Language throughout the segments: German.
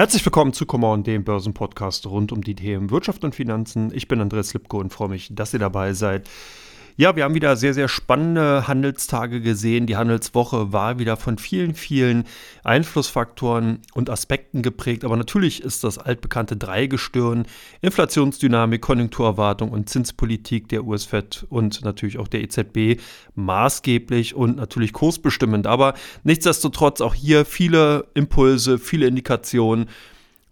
Herzlich willkommen zu Come On, dem Börsenpodcast rund um die Themen Wirtschaft und Finanzen. Ich bin Andreas Lipko und freue mich, dass ihr dabei seid. Ja, wir haben wieder sehr, sehr spannende Handelstage gesehen. Die Handelswoche war wieder von vielen, vielen Einflussfaktoren und Aspekten geprägt. Aber natürlich ist das altbekannte Dreigestirn Inflationsdynamik, Konjunkturerwartung und Zinspolitik der US-Fed und natürlich auch der EZB maßgeblich und natürlich kursbestimmend. Aber nichtsdestotrotz auch hier viele Impulse, viele Indikationen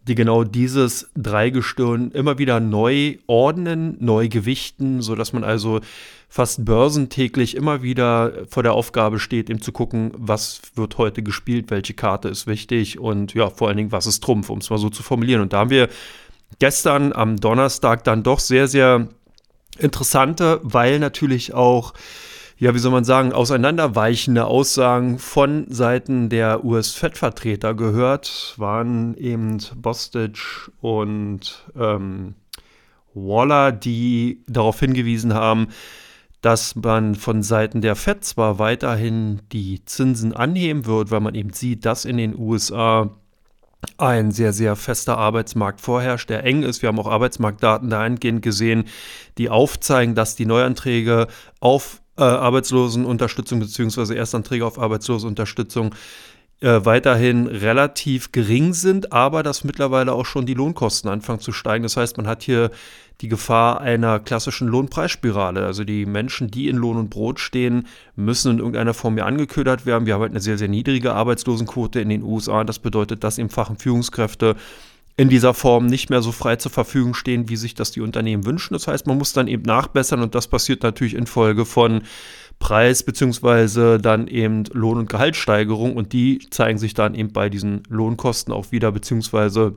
die genau dieses Dreigestirn immer wieder neu ordnen, neu gewichten, sodass man also fast börsentäglich immer wieder vor der Aufgabe steht, ihm zu gucken, was wird heute gespielt, welche Karte ist wichtig und ja, vor allen Dingen, was ist Trumpf, um es mal so zu formulieren. Und da haben wir gestern am Donnerstag dann doch sehr, sehr interessante, weil natürlich auch ja, wie soll man sagen, auseinanderweichende Aussagen von Seiten der US-Fed-Vertreter gehört, waren eben Bostich und ähm, Waller, die darauf hingewiesen haben, dass man von Seiten der Fed zwar weiterhin die Zinsen anheben wird, weil man eben sieht, dass in den USA ein sehr, sehr fester Arbeitsmarkt vorherrscht, der eng ist. Wir haben auch Arbeitsmarktdaten dahingehend gesehen, die aufzeigen, dass die Neuanträge auf äh, Arbeitslosenunterstützung bzw. Erstanträge auf Arbeitslosenunterstützung äh, weiterhin relativ gering sind, aber dass mittlerweile auch schon die Lohnkosten anfangen zu steigen. Das heißt, man hat hier die Gefahr einer klassischen Lohnpreisspirale. Also die Menschen, die in Lohn und Brot stehen, müssen in irgendeiner Form ja angeködert werden. Wir haben halt eine sehr, sehr niedrige Arbeitslosenquote in den USA. Das bedeutet, dass eben Fach- und Führungskräfte in dieser Form nicht mehr so frei zur Verfügung stehen, wie sich das die Unternehmen wünschen. Das heißt, man muss dann eben nachbessern und das passiert natürlich infolge von Preis beziehungsweise dann eben Lohn- und Gehaltssteigerung und die zeigen sich dann eben bei diesen Lohnkosten auch wieder beziehungsweise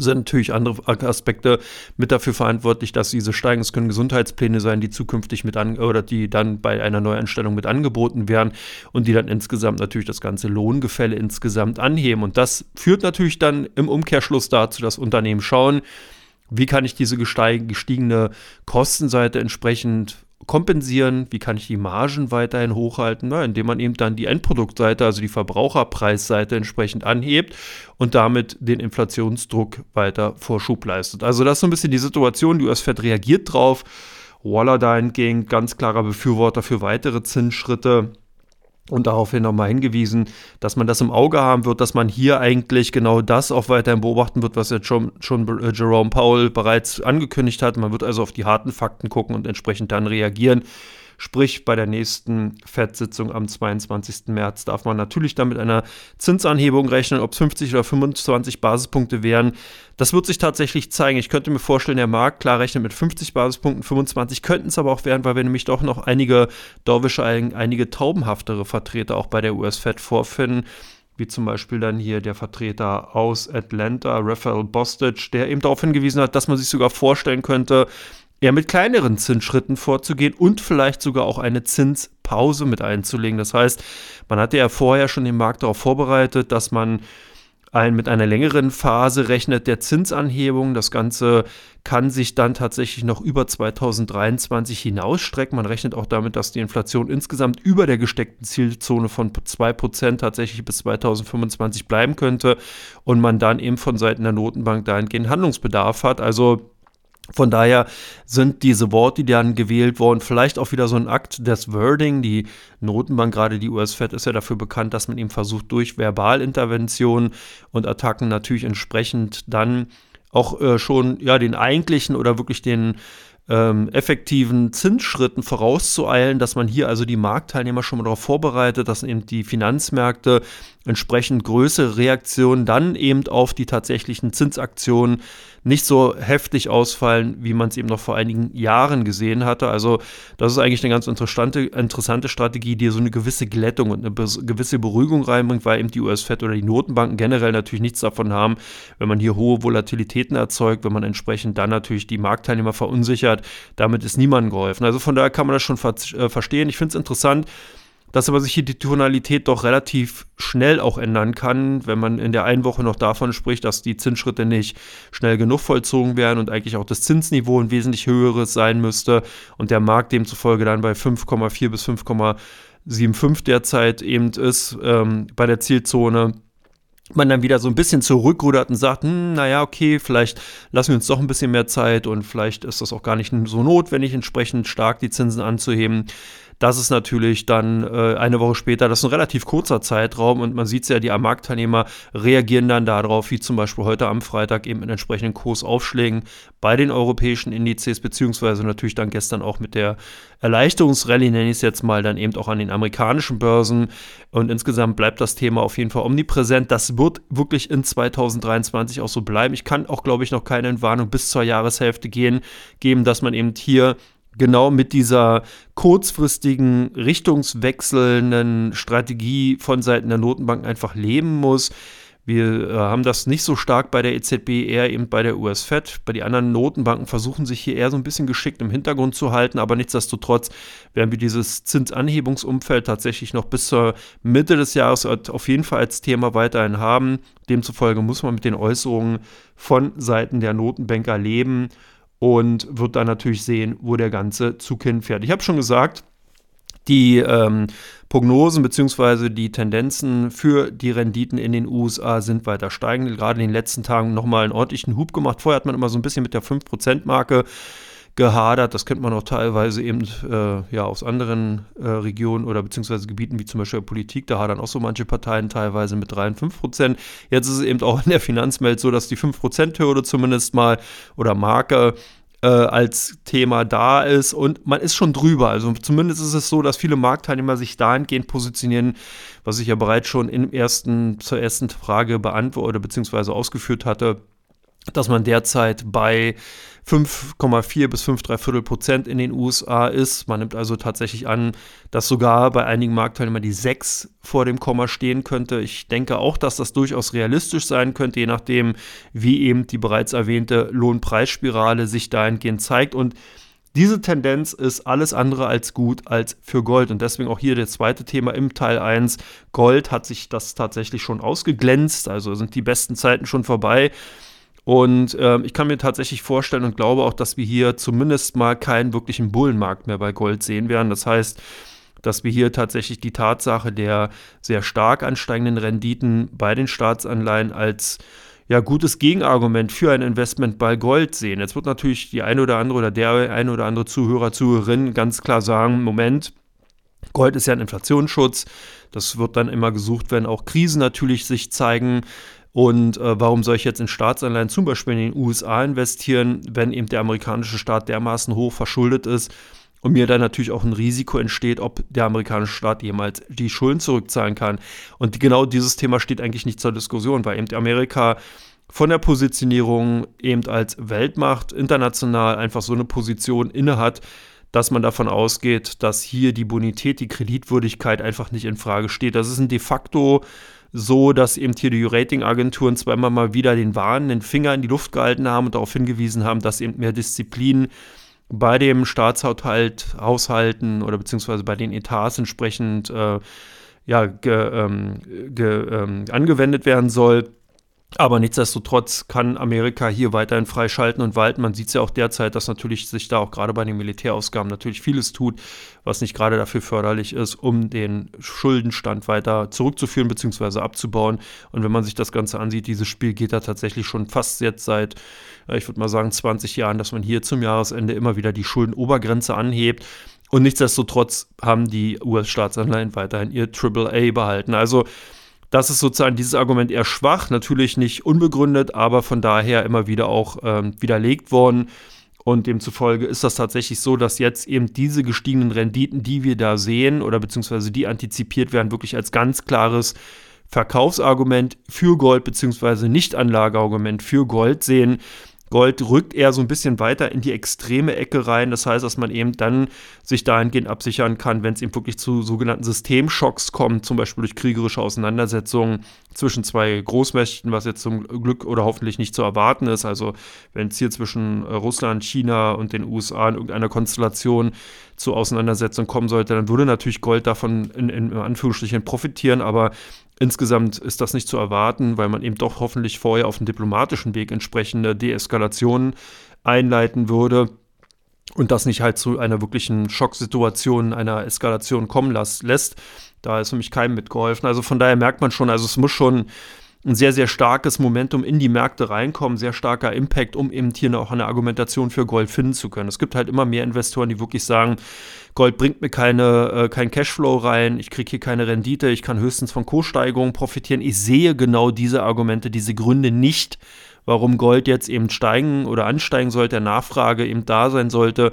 sind natürlich andere Aspekte mit dafür verantwortlich, dass diese steigen. Es können Gesundheitspläne sein, die zukünftig mit an oder die dann bei einer Neueinstellung mit angeboten werden und die dann insgesamt natürlich das ganze Lohngefälle insgesamt anheben. Und das führt natürlich dann im Umkehrschluss dazu, dass Unternehmen schauen, wie kann ich diese gestiegene Kostenseite entsprechend kompensieren? Wie kann ich die Margen weiterhin hochhalten? Na, indem man eben dann die Endproduktseite, also die Verbraucherpreisseite entsprechend anhebt und damit den Inflationsdruck weiter Vorschub leistet. Also das ist so ein bisschen die Situation. Die US-Fed reagiert drauf. Waller dahingehend ganz klarer Befürworter für weitere Zinsschritte und daraufhin nochmal hingewiesen, dass man das im Auge haben wird, dass man hier eigentlich genau das auch weiterhin beobachten wird, was jetzt schon, schon äh, Jerome Powell bereits angekündigt hat. Man wird also auf die harten Fakten gucken und entsprechend dann reagieren. Sprich, bei der nächsten FED-Sitzung am 22. März darf man natürlich dann mit einer Zinsanhebung rechnen, ob es 50 oder 25 Basispunkte wären. Das wird sich tatsächlich zeigen. Ich könnte mir vorstellen, der Markt klar rechnet mit 50 Basispunkten, 25 könnten es aber auch werden, weil wir nämlich doch noch einige Dorwische, einige taubenhaftere Vertreter auch bei der US-Fed vorfinden wie zum Beispiel dann hier der Vertreter aus Atlanta, Raphael Bostich, der eben darauf hingewiesen hat, dass man sich sogar vorstellen könnte, eher mit kleineren Zinsschritten vorzugehen und vielleicht sogar auch eine Zinspause mit einzulegen. Das heißt, man hatte ja vorher schon den Markt darauf vorbereitet, dass man ein, mit einer längeren Phase rechnet der Zinsanhebung. Das Ganze kann sich dann tatsächlich noch über 2023 hinausstrecken. Man rechnet auch damit, dass die Inflation insgesamt über der gesteckten Zielzone von 2% tatsächlich bis 2025 bleiben könnte und man dann eben von Seiten der Notenbank dahingehend Handlungsbedarf hat. Also von daher sind diese Worte, die dann gewählt wurden, vielleicht auch wieder so ein Akt des Wording. Die Notenbank, gerade die US-Fed, ist ja dafür bekannt, dass man eben versucht, durch Verbalinterventionen und Attacken natürlich entsprechend dann auch äh, schon ja den eigentlichen oder wirklich den ähm, effektiven Zinsschritten vorauszueilen, dass man hier also die Marktteilnehmer schon mal darauf vorbereitet, dass eben die Finanzmärkte entsprechend größere Reaktionen dann eben auf die tatsächlichen Zinsaktionen nicht so heftig ausfallen, wie man es eben noch vor einigen Jahren gesehen hatte. Also das ist eigentlich eine ganz interessante, interessante Strategie, die so eine gewisse Glättung und eine gewisse Beruhigung reinbringt, weil eben die US-Fed oder die Notenbanken generell natürlich nichts davon haben, wenn man hier hohe Volatilitäten erzeugt, wenn man entsprechend dann natürlich die Marktteilnehmer verunsichert. Damit ist niemandem geholfen. Also von daher kann man das schon ver äh, verstehen. Ich finde es interessant, dass aber sich hier die Tonalität doch relativ schnell auch ändern kann, wenn man in der einen Woche noch davon spricht, dass die Zinsschritte nicht schnell genug vollzogen werden und eigentlich auch das Zinsniveau ein wesentlich höheres sein müsste und der Markt demzufolge dann bei 5,4 bis 5,75 derzeit eben ist ähm, bei der Zielzone man dann wieder so ein bisschen zurückrudert und sagt, hm, naja, okay, vielleicht lassen wir uns doch ein bisschen mehr Zeit und vielleicht ist das auch gar nicht so notwendig, entsprechend stark die Zinsen anzuheben. Das ist natürlich dann äh, eine Woche später, das ist ein relativ kurzer Zeitraum und man sieht es ja, die Marktteilnehmer reagieren dann darauf, wie zum Beispiel heute am Freitag eben mit entsprechenden Kursaufschlägen bei den europäischen Indizes, beziehungsweise natürlich dann gestern auch mit der Erleichterungsrallye, nenne ich es jetzt mal, dann eben auch an den amerikanischen Börsen. Und insgesamt bleibt das Thema auf jeden Fall omnipräsent. Das wird wirklich in 2023 auch so bleiben. Ich kann auch, glaube ich, noch keine Entwarnung bis zur Jahreshälfte gehen, geben, dass man eben hier genau mit dieser kurzfristigen, richtungswechselnden Strategie von Seiten der Notenbank einfach leben muss. Wir äh, haben das nicht so stark bei der EZB, eher eben bei der US-Fed. Bei den anderen Notenbanken versuchen sich hier eher so ein bisschen geschickt im Hintergrund zu halten, aber nichtsdestotrotz werden wir dieses Zinsanhebungsumfeld tatsächlich noch bis zur Mitte des Jahres auf jeden Fall als Thema weiterhin haben. Demzufolge muss man mit den Äußerungen von Seiten der Notenbanker leben und wird dann natürlich sehen, wo der ganze Zug hinfährt. Ich habe schon gesagt, die ähm, Prognosen bzw. die Tendenzen für die Renditen in den USA sind weiter steigend. Gerade in den letzten Tagen nochmal einen ordentlichen Hub gemacht. Vorher hat man immer so ein bisschen mit der 5%-Marke gehadert. Das kennt man auch teilweise eben äh, ja, aus anderen äh, Regionen oder beziehungsweise Gebieten wie zum Beispiel Politik. Da hadern auch so manche Parteien teilweise mit 3 und 5 Prozent. Jetzt ist es eben auch in der Finanzwelt so, dass die 5 Prozent-Hürde zumindest mal oder Marke äh, als Thema da ist und man ist schon drüber. Also zumindest ist es so, dass viele Marktteilnehmer sich dahingehend positionieren, was ich ja bereits schon im ersten, zur ersten Frage beantwortet oder beziehungsweise ausgeführt hatte dass man derzeit bei 5,4 bis 5,3 Viertel Prozent in den USA ist. Man nimmt also tatsächlich an, dass sogar bei einigen Marktteilnehmern die 6 vor dem Komma stehen könnte. Ich denke auch, dass das durchaus realistisch sein könnte, je nachdem, wie eben die bereits erwähnte Lohnpreisspirale sich dahingehend zeigt. Und diese Tendenz ist alles andere als gut als für Gold. Und deswegen auch hier das zweite Thema im Teil 1. Gold hat sich das tatsächlich schon ausgeglänzt, also sind die besten Zeiten schon vorbei. Und äh, ich kann mir tatsächlich vorstellen und glaube auch, dass wir hier zumindest mal keinen wirklichen Bullenmarkt mehr bei Gold sehen werden. Das heißt, dass wir hier tatsächlich die Tatsache der sehr stark ansteigenden Renditen bei den Staatsanleihen als ja, gutes Gegenargument für ein Investment bei Gold sehen. Jetzt wird natürlich die eine oder andere oder der eine oder andere Zuhörer, Zuhörerin ganz klar sagen, Moment, Gold ist ja ein Inflationsschutz. Das wird dann immer gesucht, wenn auch Krisen natürlich sich zeigen. Und äh, warum soll ich jetzt in Staatsanleihen zum Beispiel in den USA investieren, wenn eben der amerikanische Staat dermaßen hoch verschuldet ist und mir dann natürlich auch ein Risiko entsteht, ob der amerikanische Staat jemals die Schulden zurückzahlen kann. Und genau dieses Thema steht eigentlich nicht zur Diskussion, weil eben Amerika von der Positionierung eben als Weltmacht international einfach so eine Position innehat, dass man davon ausgeht, dass hier die Bonität, die Kreditwürdigkeit einfach nicht in Frage steht. Das ist ein de facto so, dass eben hier die Ratingagenturen zweimal mal wieder den warnenden Finger in die Luft gehalten haben und darauf hingewiesen haben, dass eben mehr Disziplin bei dem Staatshaushalt, Haushalten oder beziehungsweise bei den Etats entsprechend äh, ja, ge, ähm, ge, ähm, angewendet werden soll. Aber nichtsdestotrotz kann Amerika hier weiterhin freischalten und walten. Man sieht es ja auch derzeit, dass natürlich sich da auch gerade bei den Militärausgaben natürlich vieles tut, was nicht gerade dafür förderlich ist, um den Schuldenstand weiter zurückzuführen bzw. abzubauen. Und wenn man sich das Ganze ansieht, dieses Spiel geht da tatsächlich schon fast jetzt seit, ich würde mal sagen, 20 Jahren, dass man hier zum Jahresende immer wieder die Schuldenobergrenze anhebt. Und nichtsdestotrotz haben die US-Staatsanleihen weiterhin ihr AAA behalten. Also das ist sozusagen dieses Argument eher schwach, natürlich nicht unbegründet, aber von daher immer wieder auch ähm, widerlegt worden. Und demzufolge ist das tatsächlich so, dass jetzt eben diese gestiegenen Renditen, die wir da sehen oder beziehungsweise die antizipiert werden, wirklich als ganz klares Verkaufsargument für Gold beziehungsweise Nicht-Anlageargument für Gold sehen. Gold rückt eher so ein bisschen weiter in die extreme Ecke rein. Das heißt, dass man eben dann sich dahingehend absichern kann, wenn es eben wirklich zu sogenannten Systemschocks kommt, zum Beispiel durch kriegerische Auseinandersetzungen zwischen zwei Großmächten, was jetzt zum Glück oder hoffentlich nicht zu erwarten ist. Also wenn es hier zwischen äh, Russland, China und den USA in irgendeiner Konstellation zu Auseinandersetzungen kommen sollte, dann würde natürlich Gold davon in, in Anführungsstrichen profitieren, aber Insgesamt ist das nicht zu erwarten, weil man eben doch hoffentlich vorher auf dem diplomatischen Weg entsprechende Deeskalationen einleiten würde und das nicht halt zu einer wirklichen Schocksituation, einer Eskalation kommen lässt. Da ist mich keinem mitgeholfen. Also von daher merkt man schon, also es muss schon ein sehr, sehr starkes Momentum in die Märkte reinkommen, sehr starker Impact, um eben hier auch eine Argumentation für Gold finden zu können. Es gibt halt immer mehr Investoren, die wirklich sagen, Gold bringt mir keine, äh, kein Cashflow rein, ich kriege hier keine Rendite, ich kann höchstens von Kurssteigerungen profitieren. Ich sehe genau diese Argumente, diese Gründe nicht, warum Gold jetzt eben steigen oder ansteigen sollte, der Nachfrage eben da sein sollte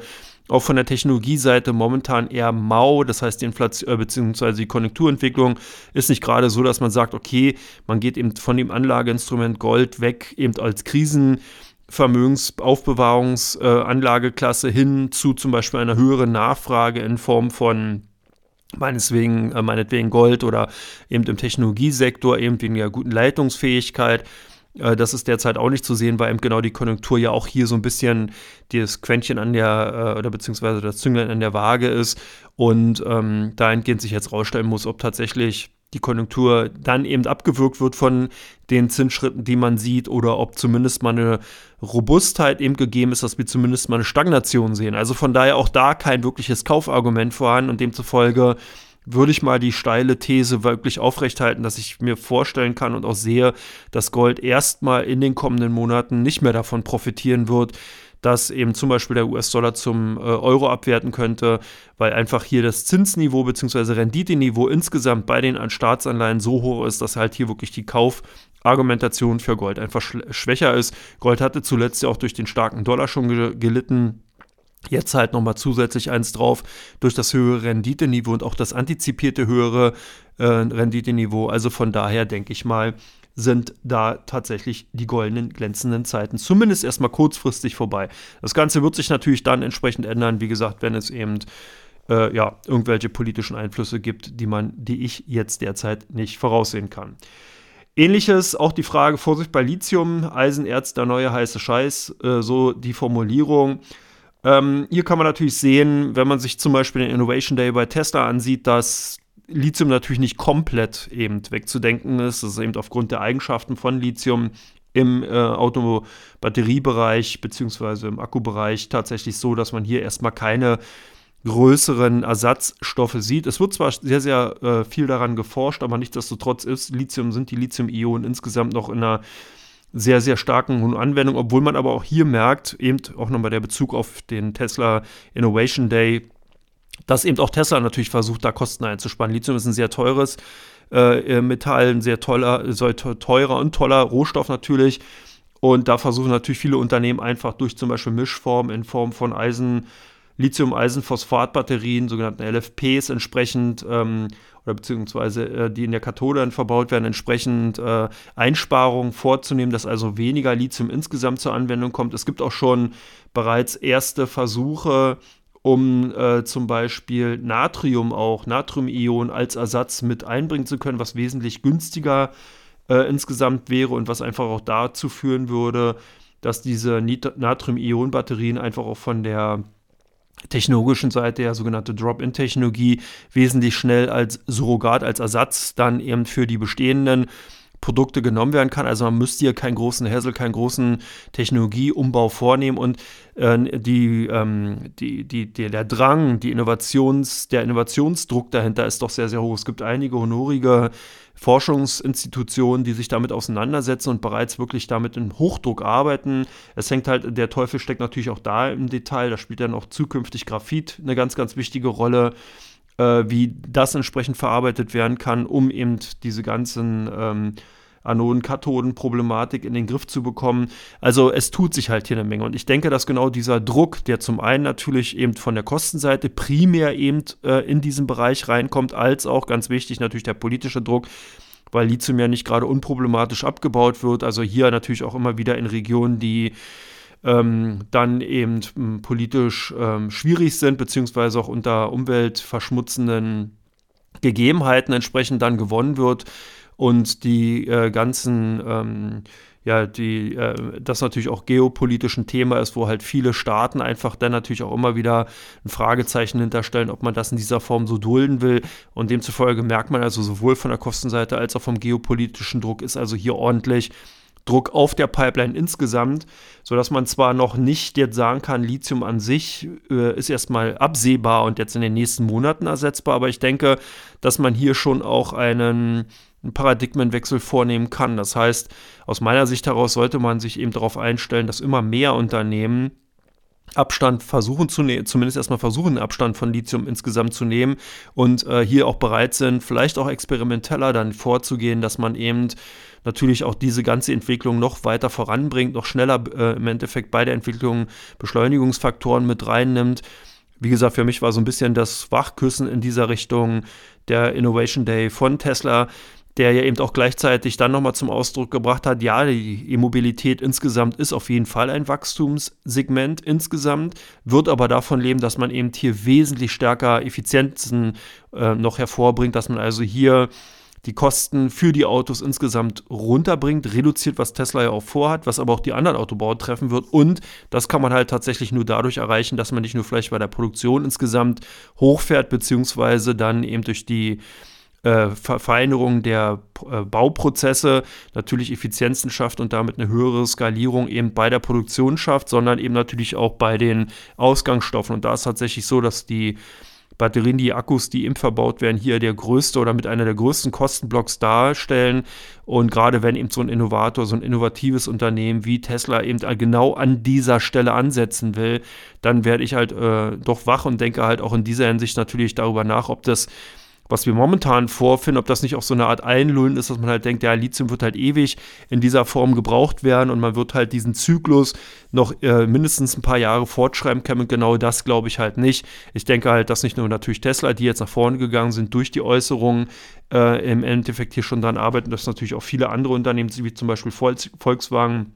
auch von der Technologieseite momentan eher mau. Das heißt, die Inflation äh, bzw. die Konjunkturentwicklung ist nicht gerade so, dass man sagt, okay, man geht eben von dem Anlageinstrument Gold weg, eben als Krisenvermögensaufbewahrungsanlageklasse äh, hin zu zum Beispiel einer höheren Nachfrage in Form von meineswegen, äh, meinetwegen Gold oder eben im Technologiesektor eben wegen der guten Leitungsfähigkeit. Äh, das ist derzeit auch nicht zu sehen, weil eben genau die Konjunktur ja auch hier so ein bisschen das Quäntchen an der, äh, oder beziehungsweise das Zünglein an der Waage ist und ähm, dahingehend sich jetzt rausstellen muss, ob tatsächlich die Konjunktur dann eben abgewürgt wird von den Zinsschritten, die man sieht, oder ob zumindest mal eine Robustheit eben gegeben ist, dass wir zumindest mal eine Stagnation sehen. Also von daher auch da kein wirkliches Kaufargument vorhanden und demzufolge würde ich mal die steile These wirklich aufrechthalten, dass ich mir vorstellen kann und auch sehe, dass Gold erstmal in den kommenden Monaten nicht mehr davon profitieren wird, dass eben zum Beispiel der US-Dollar zum äh, Euro abwerten könnte, weil einfach hier das Zinsniveau bzw. Renditeniveau insgesamt bei den Staatsanleihen so hoch ist, dass halt hier wirklich die Kaufargumentation für Gold einfach schwächer ist. Gold hatte zuletzt ja auch durch den starken Dollar schon ge gelitten. Jetzt halt nochmal zusätzlich eins drauf durch das höhere Renditeniveau und auch das antizipierte höhere äh, Renditeniveau. Also von daher denke ich mal, sind da tatsächlich die goldenen glänzenden Zeiten zumindest erstmal kurzfristig vorbei. Das Ganze wird sich natürlich dann entsprechend ändern, wie gesagt, wenn es eben äh, ja, irgendwelche politischen Einflüsse gibt, die man, die ich jetzt derzeit nicht voraussehen kann. Ähnliches, auch die Frage, Vorsicht bei Lithium, Eisenerz, der neue heiße Scheiß, äh, so die Formulierung. Ähm, hier kann man natürlich sehen, wenn man sich zum Beispiel den Innovation Day bei Tesla ansieht, dass Lithium natürlich nicht komplett eben wegzudenken ist. Das ist eben aufgrund der Eigenschaften von Lithium im äh, Autobatteriebereich bzw. im Akkubereich tatsächlich so, dass man hier erstmal keine größeren Ersatzstoffe sieht. Es wird zwar sehr, sehr äh, viel daran geforscht, aber nichtsdestotrotz ist Lithium, sind die Lithium-Ionen insgesamt noch in einer sehr, sehr starken Anwendung, obwohl man aber auch hier merkt, eben auch nochmal der Bezug auf den Tesla Innovation Day, dass eben auch Tesla natürlich versucht, da Kosten einzusparen. Lithium ist ein sehr teures äh, Metall, ein sehr toller, teurer und toller Rohstoff natürlich. Und da versuchen natürlich viele Unternehmen einfach durch zum Beispiel Mischformen in Form von Eisen, Lithium-Eisenphosphat-Batterien, sogenannten LFPs entsprechend ähm, oder beziehungsweise äh, die in der Kathode dann verbaut werden, entsprechend äh, Einsparungen vorzunehmen, dass also weniger Lithium insgesamt zur Anwendung kommt. Es gibt auch schon bereits erste Versuche, um äh, zum Beispiel Natrium auch, Natrium-Ionen als Ersatz mit einbringen zu können, was wesentlich günstiger äh, insgesamt wäre und was einfach auch dazu führen würde, dass diese Natrium-Ionen-Batterien einfach auch von der technologischen Seite ja sogenannte Drop-in-Technologie wesentlich schnell als Surrogat, als Ersatz dann eben für die bestehenden Produkte genommen werden kann. Also man müsste hier keinen großen Hassel, keinen großen Technologieumbau vornehmen und äh, die, ähm, die, die, die, der Drang, die Innovations, der Innovationsdruck dahinter ist doch sehr, sehr hoch. Es gibt einige honorige Forschungsinstitutionen, die sich damit auseinandersetzen und bereits wirklich damit in Hochdruck arbeiten. Es hängt halt, der Teufel steckt natürlich auch da im Detail, da spielt dann auch zukünftig Graphit eine ganz, ganz wichtige Rolle äh, wie das entsprechend verarbeitet werden kann, um eben diese ganzen ähm, Anoden-Kathoden-Problematik in den Griff zu bekommen. Also es tut sich halt hier eine Menge. Und ich denke, dass genau dieser Druck, der zum einen natürlich eben von der Kostenseite primär eben äh, in diesen Bereich reinkommt, als auch ganz wichtig natürlich der politische Druck, weil Lithium ja nicht gerade unproblematisch abgebaut wird. Also hier natürlich auch immer wieder in Regionen, die ähm, dann eben ähm, politisch ähm, schwierig sind, beziehungsweise auch unter umweltverschmutzenden Gegebenheiten entsprechend dann gewonnen wird und die äh, ganzen ähm, ja, die, äh, das natürlich auch geopolitisch ein Thema ist, wo halt viele Staaten einfach dann natürlich auch immer wieder ein Fragezeichen hinterstellen, ob man das in dieser Form so dulden will. Und demzufolge merkt man also sowohl von der Kostenseite als auch vom geopolitischen Druck ist also hier ordentlich Druck auf der Pipeline insgesamt, sodass man zwar noch nicht jetzt sagen kann, Lithium an sich äh, ist erstmal absehbar und jetzt in den nächsten Monaten ersetzbar, aber ich denke, dass man hier schon auch einen einen Paradigmenwechsel vornehmen kann. Das heißt, aus meiner Sicht heraus sollte man sich eben darauf einstellen, dass immer mehr Unternehmen Abstand versuchen zu nehmen, zumindest erstmal versuchen, Abstand von Lithium insgesamt zu nehmen und äh, hier auch bereit sind, vielleicht auch experimenteller dann vorzugehen, dass man eben natürlich auch diese ganze Entwicklung noch weiter voranbringt, noch schneller äh, im Endeffekt bei der Entwicklung Beschleunigungsfaktoren mit reinnimmt. Wie gesagt, für mich war so ein bisschen das Wachküssen in dieser Richtung der Innovation Day von Tesla, der ja eben auch gleichzeitig dann nochmal zum Ausdruck gebracht hat, ja, die E-Mobilität insgesamt ist auf jeden Fall ein Wachstumssegment insgesamt, wird aber davon leben, dass man eben hier wesentlich stärker Effizienzen äh, noch hervorbringt, dass man also hier die Kosten für die Autos insgesamt runterbringt, reduziert, was Tesla ja auch vorhat, was aber auch die anderen Autobauer treffen wird. Und das kann man halt tatsächlich nur dadurch erreichen, dass man nicht nur vielleicht bei der Produktion insgesamt hochfährt, beziehungsweise dann eben durch die äh, Verfeinerung der äh, Bauprozesse natürlich Effizienzen schafft und damit eine höhere Skalierung eben bei der Produktion schafft, sondern eben natürlich auch bei den Ausgangsstoffen. Und da ist tatsächlich so, dass die Batterien, die Akkus, die im verbaut werden, hier der größte oder mit einer der größten Kostenblocks darstellen. Und gerade wenn eben so ein Innovator, so ein innovatives Unternehmen wie Tesla eben genau an dieser Stelle ansetzen will, dann werde ich halt äh, doch wach und denke halt auch in dieser Hinsicht natürlich darüber nach, ob das was wir momentan vorfinden, ob das nicht auch so eine Art Einlullen ist, dass man halt denkt, ja, Lithium wird halt ewig in dieser Form gebraucht werden und man wird halt diesen Zyklus noch äh, mindestens ein paar Jahre fortschreiben können. Und genau das glaube ich halt nicht. Ich denke halt, dass nicht nur natürlich Tesla, die jetzt nach vorne gegangen sind durch die Äußerungen, äh, im Endeffekt hier schon dran arbeiten, dass natürlich auch viele andere Unternehmen, wie zum Beispiel Volkswagen,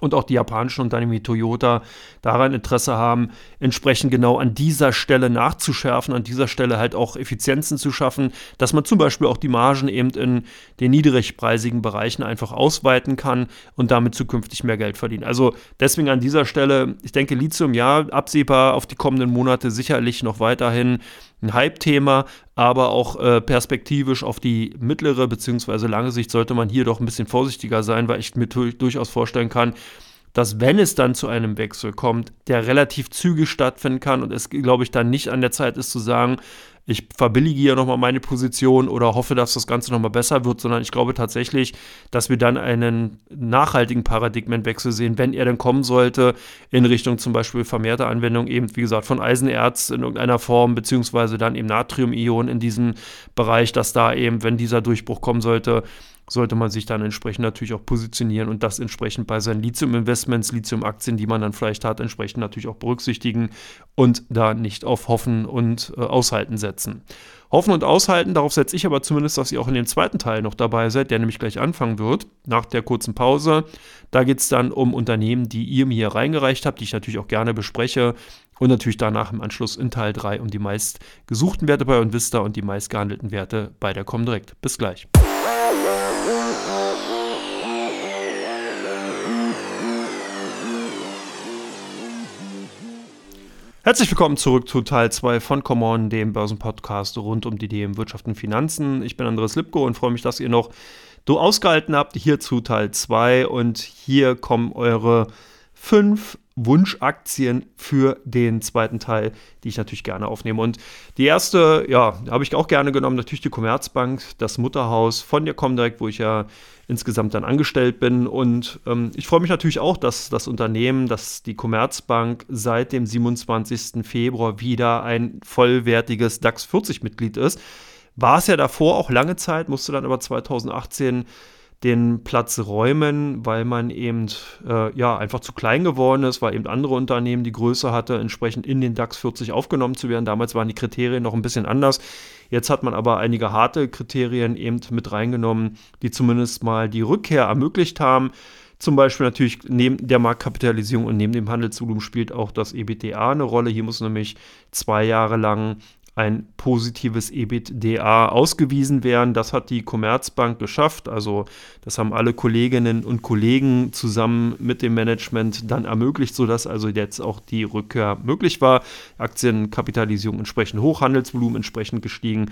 und auch die japanischen Unternehmen wie Toyota daran Interesse haben, entsprechend genau an dieser Stelle nachzuschärfen, an dieser Stelle halt auch Effizienzen zu schaffen, dass man zum Beispiel auch die Margen eben in den niedrigpreisigen Bereichen einfach ausweiten kann und damit zukünftig mehr Geld verdienen. Also deswegen an dieser Stelle, ich denke, Lithium ja, absehbar auf die kommenden Monate sicherlich noch weiterhin ein Hype-Thema, aber auch äh, perspektivisch auf die mittlere bzw. lange Sicht sollte man hier doch ein bisschen vorsichtiger sein, weil ich mir durchaus vorstellen kann, dass wenn es dann zu einem Wechsel kommt, der relativ zügig stattfinden kann und es, glaube ich, dann nicht an der Zeit ist zu sagen, ich verbillige hier nochmal meine Position oder hoffe, dass das Ganze nochmal besser wird, sondern ich glaube tatsächlich, dass wir dann einen nachhaltigen Paradigmenwechsel sehen, wenn er denn kommen sollte, in Richtung zum Beispiel vermehrter Anwendung eben, wie gesagt, von Eisenerz in irgendeiner Form, beziehungsweise dann eben Natrium-Ionen in diesem Bereich, dass da eben, wenn dieser Durchbruch kommen sollte, sollte man sich dann entsprechend natürlich auch positionieren und das entsprechend bei seinen Lithium-Investments, Lithium-Aktien, die man dann vielleicht hat, entsprechend natürlich auch berücksichtigen und da nicht auf Hoffen und äh, Aushalten setzen. Hoffen und Aushalten, darauf setze ich aber zumindest, dass ihr auch in dem zweiten Teil noch dabei seid, der nämlich gleich anfangen wird, nach der kurzen Pause. Da geht es dann um Unternehmen, die ihr mir hier reingereicht habt, die ich natürlich auch gerne bespreche. Und natürlich danach im Anschluss in Teil 3 um die meist gesuchten Werte bei Onvista und die meist gehandelten Werte bei der Comdirect. Bis gleich. Herzlich willkommen zurück zu Teil 2 von Common, dem Börsenpodcast rund um die Themen Wirtschaft und Finanzen. Ich bin Andres Lipko und freue mich, dass ihr noch so ausgehalten habt. Hier zu Teil 2 und hier kommen eure fünf Wunschaktien für den zweiten Teil, die ich natürlich gerne aufnehme. Und die erste, ja, habe ich auch gerne genommen, natürlich die Commerzbank, das Mutterhaus von der Comdirect, wo ich ja insgesamt dann angestellt bin. Und ähm, ich freue mich natürlich auch, dass das Unternehmen, dass die Commerzbank seit dem 27. Februar wieder ein vollwertiges DAX 40-Mitglied ist. War es ja davor auch lange Zeit, musste dann aber 2018 den Platz räumen, weil man eben äh, ja einfach zu klein geworden ist, weil eben andere Unternehmen die Größe hatte, entsprechend in den DAX 40 aufgenommen zu werden. Damals waren die Kriterien noch ein bisschen anders. Jetzt hat man aber einige harte Kriterien eben mit reingenommen, die zumindest mal die Rückkehr ermöglicht haben. Zum Beispiel natürlich neben der Marktkapitalisierung und neben dem Handelsvolumen spielt auch das EBTA eine Rolle. Hier muss nämlich zwei Jahre lang ein positives EBITDA ausgewiesen werden. Das hat die Commerzbank geschafft. Also das haben alle Kolleginnen und Kollegen zusammen mit dem Management dann ermöglicht, sodass also jetzt auch die Rückkehr möglich war. Aktienkapitalisierung entsprechend hoch, Handelsvolumen entsprechend gestiegen.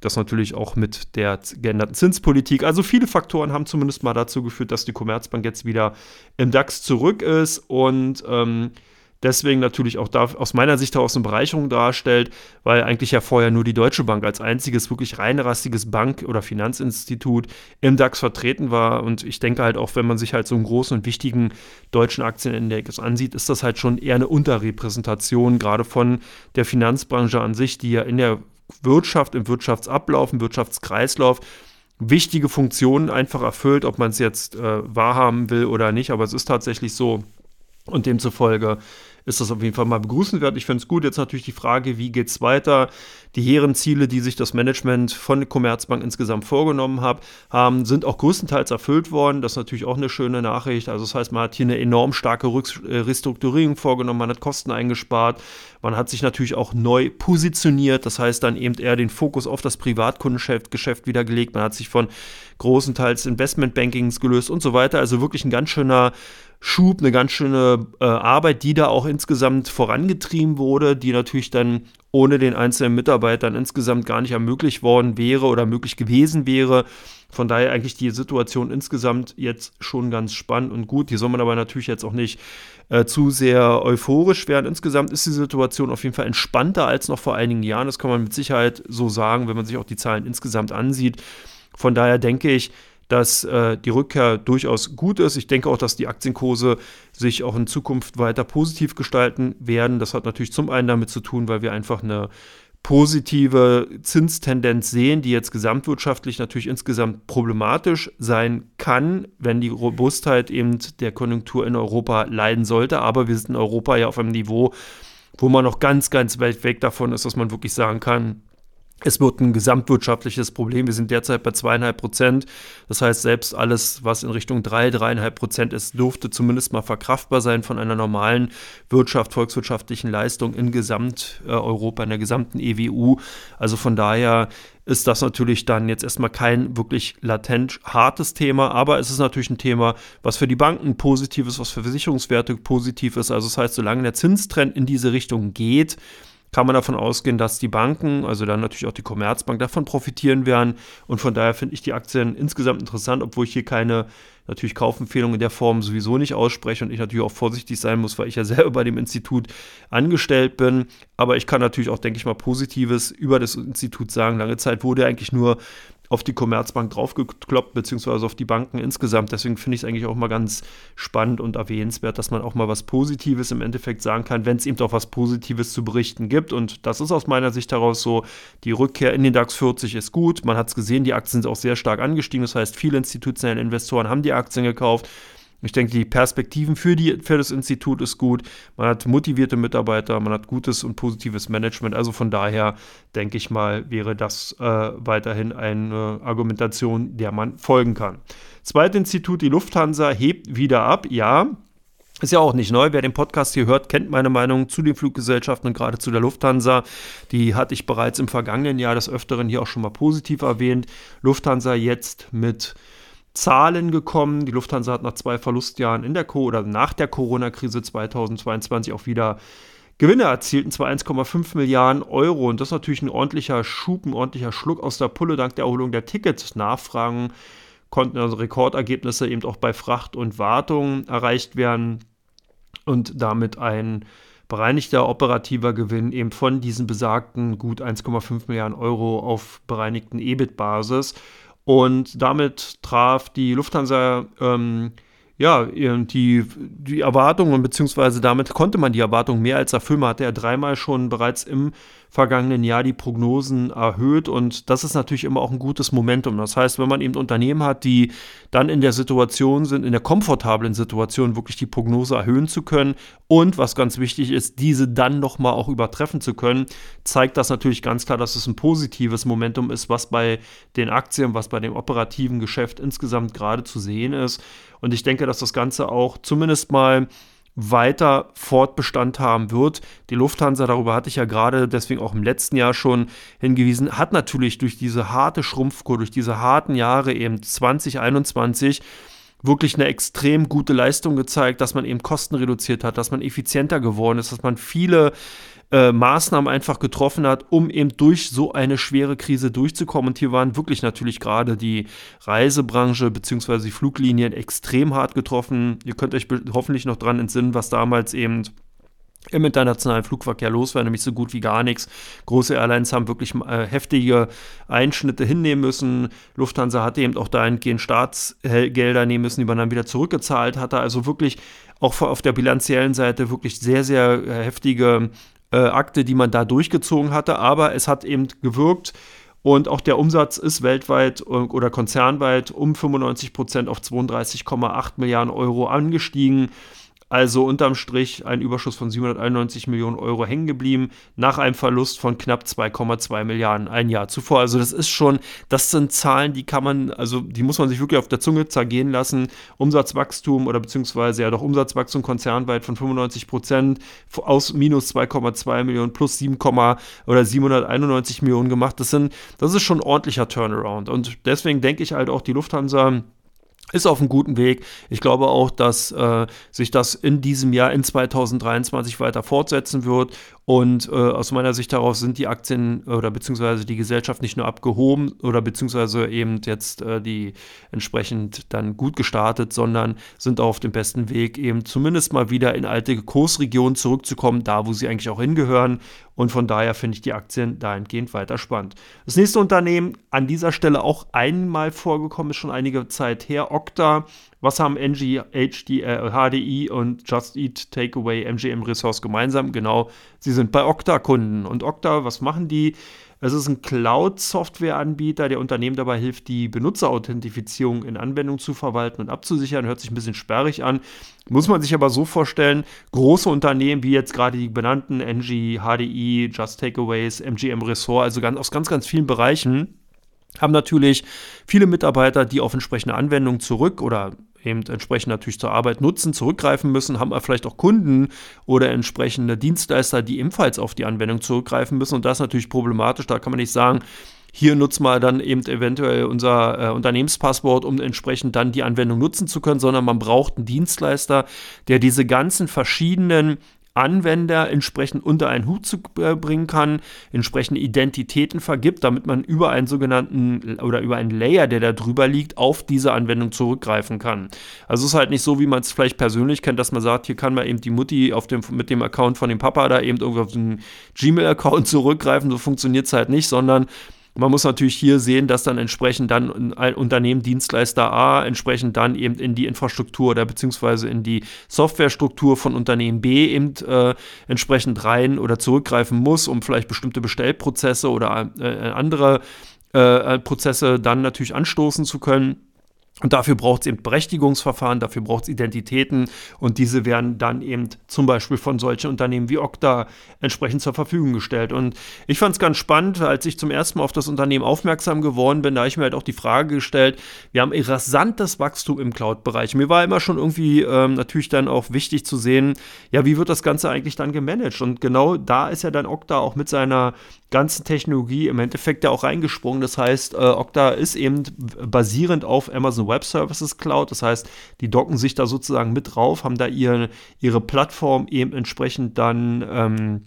Das natürlich auch mit der geänderten Zinspolitik. Also viele Faktoren haben zumindest mal dazu geführt, dass die Commerzbank jetzt wieder im DAX zurück ist und ähm, deswegen natürlich auch da aus meiner Sicht heraus eine Bereicherung darstellt, weil eigentlich ja vorher nur die Deutsche Bank als einziges wirklich reinrassiges Bank- oder Finanzinstitut im DAX vertreten war. Und ich denke halt auch, wenn man sich halt so einen großen und wichtigen deutschen Aktienindex ansieht, ist das halt schon eher eine Unterrepräsentation, gerade von der Finanzbranche an sich, die ja in der Wirtschaft, im Wirtschaftsablauf, im Wirtschaftskreislauf wichtige Funktionen einfach erfüllt, ob man es jetzt äh, wahrhaben will oder nicht. Aber es ist tatsächlich so. Und demzufolge ist das auf jeden Fall mal begrüßenswert. Ich finde es gut. Jetzt natürlich die Frage, wie geht es weiter? Die hehren Ziele, die sich das Management von Commerzbank insgesamt vorgenommen hat, haben, sind auch größtenteils erfüllt worden. Das ist natürlich auch eine schöne Nachricht. Also das heißt, man hat hier eine enorm starke äh, Restrukturierung vorgenommen, man hat Kosten eingespart, man hat sich natürlich auch neu positioniert. Das heißt dann eben eher den Fokus auf das Privatkundengeschäft wieder gelegt. Man hat sich von großenteils Investmentbankings gelöst und so weiter. Also wirklich ein ganz schöner Schub, eine ganz schöne äh, Arbeit, die da auch insgesamt vorangetrieben wurde, die natürlich dann ohne den einzelnen Mitarbeitern insgesamt gar nicht ermöglicht worden wäre oder möglich gewesen wäre. Von daher eigentlich die Situation insgesamt jetzt schon ganz spannend und gut. Hier soll man aber natürlich jetzt auch nicht äh, zu sehr euphorisch werden. Insgesamt ist die Situation auf jeden Fall entspannter als noch vor einigen Jahren. Das kann man mit Sicherheit so sagen, wenn man sich auch die Zahlen insgesamt ansieht. Von daher denke ich, dass äh, die Rückkehr durchaus gut ist. Ich denke auch, dass die Aktienkurse sich auch in Zukunft weiter positiv gestalten werden. Das hat natürlich zum einen damit zu tun, weil wir einfach eine positive Zinstendenz sehen, die jetzt gesamtwirtschaftlich natürlich insgesamt problematisch sein kann, wenn die Robustheit eben der Konjunktur in Europa leiden sollte. Aber wir sind in Europa ja auf einem Niveau, wo man noch ganz, ganz weit weg davon ist, dass man wirklich sagen kann, es wird ein gesamtwirtschaftliches Problem. Wir sind derzeit bei zweieinhalb Prozent. Das heißt, selbst alles, was in Richtung drei, dreieinhalb Prozent ist, dürfte zumindest mal verkraftbar sein von einer normalen Wirtschaft, volkswirtschaftlichen Leistung in Gesamteuropa, in der gesamten EWU. Also von daher ist das natürlich dann jetzt erstmal kein wirklich latent hartes Thema, aber es ist natürlich ein Thema, was für die Banken positiv ist, was für Versicherungswerte positiv ist. Also das heißt, solange der Zinstrend in diese Richtung geht, kann man davon ausgehen, dass die Banken, also dann natürlich auch die Commerzbank, davon profitieren werden. Und von daher finde ich die Aktien insgesamt interessant, obwohl ich hier keine natürlich Kaufempfehlung in der Form sowieso nicht ausspreche und ich natürlich auch vorsichtig sein muss, weil ich ja selber bei dem Institut angestellt bin. Aber ich kann natürlich auch, denke ich mal, Positives über das Institut sagen. Lange Zeit wurde eigentlich nur auf die Commerzbank draufgekloppt, beziehungsweise auf die Banken insgesamt. Deswegen finde ich es eigentlich auch mal ganz spannend und erwähnenswert, dass man auch mal was Positives im Endeffekt sagen kann, wenn es eben auch was Positives zu berichten gibt. Und das ist aus meiner Sicht heraus so, die Rückkehr in den DAX 40 ist gut. Man hat es gesehen, die Aktien sind auch sehr stark angestiegen. Das heißt, viele institutionelle Investoren haben die Aktien gekauft. Ich denke, die Perspektiven für, die, für das Institut ist gut. Man hat motivierte Mitarbeiter, man hat gutes und positives Management. Also von daher denke ich mal, wäre das äh, weiterhin eine Argumentation, der man folgen kann. Zweites Institut, die Lufthansa, hebt wieder ab. Ja, ist ja auch nicht neu. Wer den Podcast hier hört, kennt meine Meinung zu den Fluggesellschaften und gerade zu der Lufthansa. Die hatte ich bereits im vergangenen Jahr des Öfteren hier auch schon mal positiv erwähnt. Lufthansa jetzt mit Zahlen gekommen. Die Lufthansa hat nach zwei Verlustjahren in der Co oder nach der Corona-Krise 2022 auch wieder Gewinne erzielt, und zwar 1,5 Milliarden Euro. Und das ist natürlich ein ordentlicher Schub, ein ordentlicher Schluck aus der Pulle dank der Erholung der Tickets-Nachfragen konnten also Rekordergebnisse eben auch bei Fracht und Wartung erreicht werden und damit ein bereinigter operativer Gewinn eben von diesen besagten gut 1,5 Milliarden Euro auf bereinigten EBIT-Basis. Und damit traf die Lufthansa ähm, ja, die, die Erwartungen, beziehungsweise damit konnte man die Erwartungen mehr als erfüllen. Hatte ja dreimal schon bereits im vergangenen Jahr die Prognosen erhöht und das ist natürlich immer auch ein gutes Momentum. Das heißt, wenn man eben Unternehmen hat, die dann in der Situation sind, in der komfortablen Situation wirklich die Prognose erhöhen zu können und was ganz wichtig ist, diese dann nochmal auch übertreffen zu können, zeigt das natürlich ganz klar, dass es ein positives Momentum ist, was bei den Aktien, was bei dem operativen Geschäft insgesamt gerade zu sehen ist. Und ich denke, dass das Ganze auch zumindest mal weiter Fortbestand haben wird. Die Lufthansa, darüber hatte ich ja gerade deswegen auch im letzten Jahr schon hingewiesen, hat natürlich durch diese harte Schrumpfkur, durch diese harten Jahre eben 2021 wirklich eine extrem gute Leistung gezeigt, dass man eben Kosten reduziert hat, dass man effizienter geworden ist, dass man viele äh, Maßnahmen einfach getroffen hat, um eben durch so eine schwere Krise durchzukommen. Und hier waren wirklich natürlich gerade die Reisebranche bzw. die Fluglinien extrem hart getroffen. Ihr könnt euch hoffentlich noch dran entsinnen, was damals eben im internationalen Flugverkehr los war, nämlich so gut wie gar nichts. Große Airlines haben wirklich äh, heftige Einschnitte hinnehmen müssen. Lufthansa hatte eben auch dahingehend Staatsgelder nehmen müssen, die man dann wieder zurückgezahlt hatte. Also wirklich auch auf der bilanziellen Seite wirklich sehr, sehr äh, heftige äh, Akte, die man da durchgezogen hatte. Aber es hat eben gewirkt. Und auch der Umsatz ist weltweit äh, oder konzernweit um 95 Prozent auf 32,8 Milliarden Euro angestiegen. Also unterm Strich ein Überschuss von 791 Millionen Euro hängen geblieben, nach einem Verlust von knapp 2,2 Milliarden ein Jahr zuvor. Also das ist schon, das sind Zahlen, die kann man, also die muss man sich wirklich auf der Zunge zergehen lassen. Umsatzwachstum oder beziehungsweise ja doch Umsatzwachstum konzernweit von 95 Prozent aus minus 2,2 Millionen plus 7, oder 791 Millionen gemacht. Das sind, das ist schon ein ordentlicher Turnaround. Und deswegen denke ich halt auch, die Lufthansa ist auf einem guten Weg. Ich glaube auch, dass äh, sich das in diesem Jahr, in 2023 weiter fortsetzen wird und äh, aus meiner Sicht daraus sind die Aktien oder beziehungsweise die Gesellschaft nicht nur abgehoben oder beziehungsweise eben jetzt äh, die entsprechend dann gut gestartet, sondern sind auf dem besten Weg, eben zumindest mal wieder in alte Kursregionen zurückzukommen, da wo sie eigentlich auch hingehören. Und von daher finde ich die Aktien dahingehend weiter spannend. Das nächste Unternehmen an dieser Stelle auch einmal vorgekommen, ist schon einige Zeit her, Okta was haben NG, HD, äh, HDI und Just Eat Takeaway MGM Resource gemeinsam? Genau, sie sind bei Okta Kunden. Und Okta, was machen die? Es ist ein Cloud-Software-Anbieter, der Unternehmen dabei hilft, die Benutzerauthentifizierung in Anwendungen zu verwalten und abzusichern. Hört sich ein bisschen sperrig an. Muss man sich aber so vorstellen, große Unternehmen wie jetzt gerade die benannten NG, HDI, Just Takeaways, MGM Ressort, also ganz, aus ganz, ganz vielen Bereichen, haben natürlich viele Mitarbeiter, die auf entsprechende Anwendungen zurück oder eben entsprechend natürlich zur Arbeit nutzen, zurückgreifen müssen, haben aber vielleicht auch Kunden oder entsprechende Dienstleister, die ebenfalls auf die Anwendung zurückgreifen müssen. Und das ist natürlich problematisch. Da kann man nicht sagen, hier nutzt mal dann eben eventuell unser äh, Unternehmenspasswort, um entsprechend dann die Anwendung nutzen zu können, sondern man braucht einen Dienstleister, der diese ganzen verschiedenen Anwender entsprechend unter einen Hut zu äh, bringen kann, entsprechende Identitäten vergibt, damit man über einen sogenannten oder über einen Layer, der da drüber liegt, auf diese Anwendung zurückgreifen kann. Also es ist halt nicht so, wie man es vielleicht persönlich kennt, dass man sagt, hier kann man eben die Mutti auf dem, mit dem Account von dem Papa da eben irgendwie auf den Gmail-Account zurückgreifen. So funktioniert es halt nicht, sondern man muss natürlich hier sehen, dass dann entsprechend dann ein Unternehmen Dienstleister A entsprechend dann eben in die Infrastruktur oder beziehungsweise in die Softwarestruktur von Unternehmen B eben äh, entsprechend rein oder zurückgreifen muss, um vielleicht bestimmte Bestellprozesse oder äh, andere äh, Prozesse dann natürlich anstoßen zu können. Und dafür braucht es eben Berechtigungsverfahren, dafür braucht es Identitäten und diese werden dann eben zum Beispiel von solchen Unternehmen wie Okta entsprechend zur Verfügung gestellt. Und ich fand es ganz spannend, als ich zum ersten Mal auf das Unternehmen aufmerksam geworden bin, da habe ich mir halt auch die Frage gestellt, wir haben rasantes Wachstum im Cloud-Bereich. Mir war immer schon irgendwie ähm, natürlich dann auch wichtig zu sehen, ja, wie wird das Ganze eigentlich dann gemanagt? Und genau da ist ja dann Okta auch mit seiner ganzen Technologie im Endeffekt ja auch reingesprungen. Das heißt, äh, Okta ist eben basierend auf Amazon Web Services Cloud. Das heißt, die docken sich da sozusagen mit drauf, haben da ihre, ihre Plattform eben entsprechend dann ähm,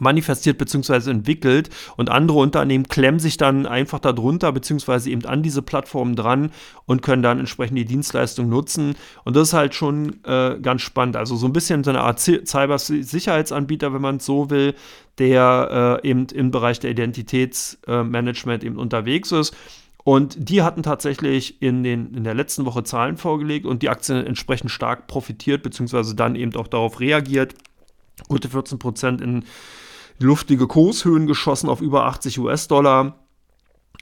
manifestiert bzw. entwickelt und andere Unternehmen klemmen sich dann einfach darunter bzw. eben an diese Plattformen dran und können dann entsprechend die Dienstleistung nutzen und das ist halt schon äh, ganz spannend. Also so ein bisschen so eine Art Cyber-Sicherheitsanbieter, wenn man es so will, der äh, eben im Bereich der Identitätsmanagement äh, eben unterwegs ist. Und die hatten tatsächlich in, den, in der letzten Woche Zahlen vorgelegt und die Aktien entsprechend stark profitiert, beziehungsweise dann eben auch darauf reagiert. Gute 14 Prozent in luftige Kurshöhen geschossen auf über 80 US-Dollar.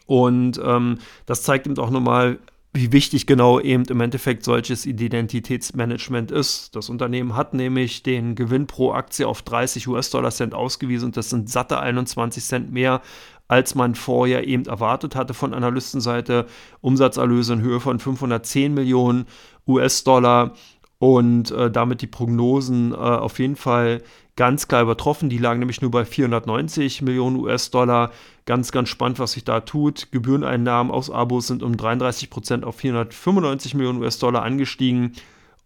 Und ähm, das zeigt eben auch nochmal, wie wichtig genau eben im Endeffekt solches Identitätsmanagement ist. Das Unternehmen hat nämlich den Gewinn pro Aktie auf 30 US-Dollar Cent ausgewiesen und das sind satte 21 Cent mehr, als man vorher eben erwartet hatte von Analystenseite. Umsatzerlöse in Höhe von 510 Millionen US-Dollar und äh, damit die Prognosen äh, auf jeden Fall ganz klar übertroffen. Die lagen nämlich nur bei 490 Millionen US-Dollar. Ganz, ganz spannend, was sich da tut. Gebühreneinnahmen aus Abos sind um 33 Prozent auf 495 Millionen US-Dollar angestiegen.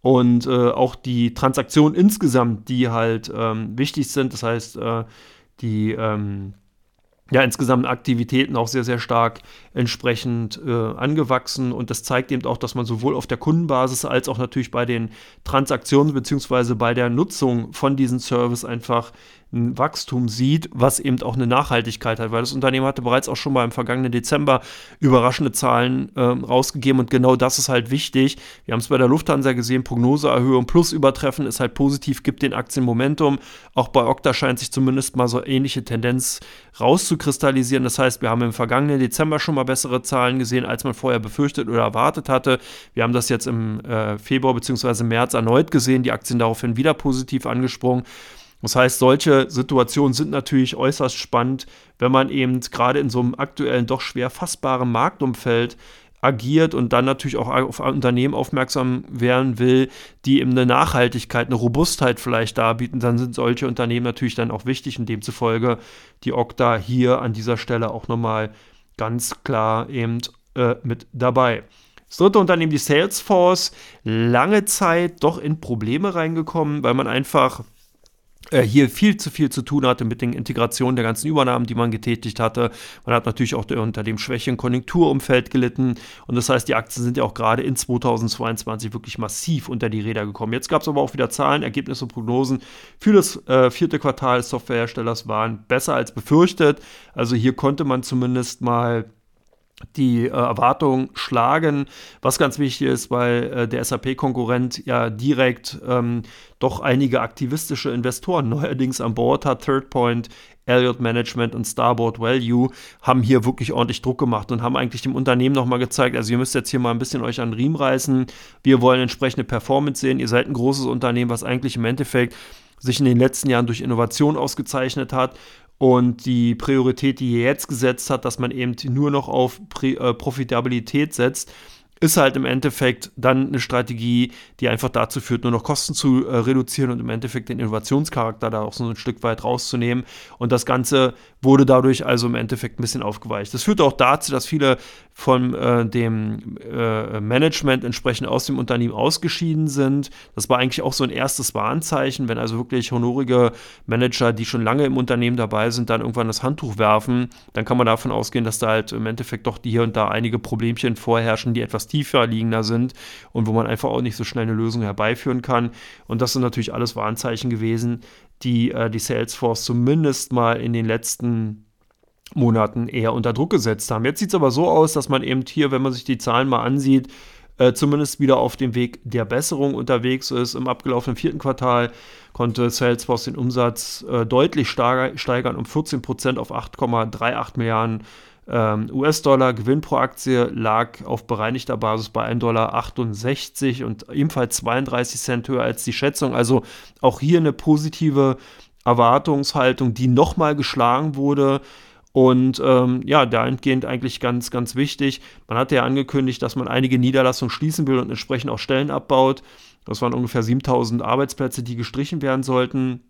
Und äh, auch die Transaktionen insgesamt, die halt ähm, wichtig sind, das heißt, äh, die, ähm, ja, insgesamt Aktivitäten auch sehr, sehr stark entsprechend äh, angewachsen. Und das zeigt eben auch, dass man sowohl auf der Kundenbasis als auch natürlich bei den Transaktionen beziehungsweise bei der Nutzung von diesem Service einfach ein Wachstum sieht, was eben auch eine Nachhaltigkeit hat, weil das Unternehmen hatte bereits auch schon mal im vergangenen Dezember überraschende Zahlen äh, rausgegeben und genau das ist halt wichtig. Wir haben es bei der Lufthansa gesehen, Prognoseerhöhung plus Übertreffen ist halt positiv, gibt den Aktien Momentum. Auch bei Okta scheint sich zumindest mal so ähnliche Tendenz rauszukristallisieren. Das heißt, wir haben im vergangenen Dezember schon mal bessere Zahlen gesehen, als man vorher befürchtet oder erwartet hatte. Wir haben das jetzt im äh, Februar bzw. März erneut gesehen, die Aktien daraufhin wieder positiv angesprungen. Das heißt, solche Situationen sind natürlich äußerst spannend, wenn man eben gerade in so einem aktuellen, doch schwer fassbaren Marktumfeld agiert und dann natürlich auch auf Unternehmen aufmerksam werden will, die eben eine Nachhaltigkeit, eine Robustheit vielleicht darbieten, dann sind solche Unternehmen natürlich dann auch wichtig und demzufolge die Okta hier an dieser Stelle auch nochmal ganz klar eben äh, mit dabei. Das dritte Unternehmen, die Salesforce, lange Zeit doch in Probleme reingekommen, weil man einfach hier viel zu viel zu tun hatte mit den Integrationen der ganzen Übernahmen, die man getätigt hatte. Man hat natürlich auch unter dem schwächeren Konjunkturumfeld gelitten. Und das heißt, die Aktien sind ja auch gerade in 2022 wirklich massiv unter die Räder gekommen. Jetzt gab es aber auch wieder Zahlen, Ergebnisse, Prognosen für das äh, vierte Quartal des Softwareherstellers waren besser als befürchtet. Also hier konnte man zumindest mal die äh, Erwartungen schlagen, was ganz wichtig ist, weil äh, der SAP-Konkurrent ja direkt ähm, doch einige aktivistische Investoren neuerdings an Bord hat. Third Point, Elliott Management und Starboard Value haben hier wirklich ordentlich Druck gemacht und haben eigentlich dem Unternehmen nochmal gezeigt, also ihr müsst jetzt hier mal ein bisschen euch an den Riemen reißen. Wir wollen entsprechende Performance sehen. Ihr seid ein großes Unternehmen, was eigentlich im Endeffekt sich in den letzten Jahren durch Innovation ausgezeichnet hat und die Priorität, die ihr jetzt gesetzt hat, dass man eben nur noch auf äh, Profitabilität setzt, ist halt im Endeffekt dann eine Strategie, die einfach dazu führt, nur noch Kosten zu äh, reduzieren und im Endeffekt den Innovationscharakter da auch so ein Stück weit rauszunehmen. Und das Ganze wurde dadurch also im Endeffekt ein bisschen aufgeweicht. Das führt auch dazu, dass viele von äh, dem äh, Management entsprechend aus dem Unternehmen ausgeschieden sind. Das war eigentlich auch so ein erstes Warnzeichen, wenn also wirklich honorige Manager, die schon lange im Unternehmen dabei sind, dann irgendwann das Handtuch werfen, dann kann man davon ausgehen, dass da halt im Endeffekt doch hier und da einige Problemchen vorherrschen, die etwas tiefer liegender sind und wo man einfach auch nicht so schnell eine Lösung herbeiführen kann. Und das sind natürlich alles Warnzeichen gewesen, die äh, die Salesforce zumindest mal in den letzten Monaten eher unter Druck gesetzt haben. Jetzt sieht es aber so aus, dass man eben hier, wenn man sich die Zahlen mal ansieht, äh, zumindest wieder auf dem Weg der Besserung unterwegs ist. Im abgelaufenen vierten Quartal konnte Salesforce den Umsatz äh, deutlich steigern um 14 Prozent auf 8,38 Milliarden ähm, US-Dollar. Gewinn pro Aktie lag auf bereinigter Basis bei 1,68 Dollar und ebenfalls 32 Cent höher als die Schätzung. Also auch hier eine positive Erwartungshaltung, die nochmal geschlagen wurde. Und ähm, ja, dahingehend eigentlich ganz, ganz wichtig. Man hatte ja angekündigt, dass man einige Niederlassungen schließen will und entsprechend auch Stellen abbaut. Das waren ungefähr 7000 Arbeitsplätze, die gestrichen werden sollten.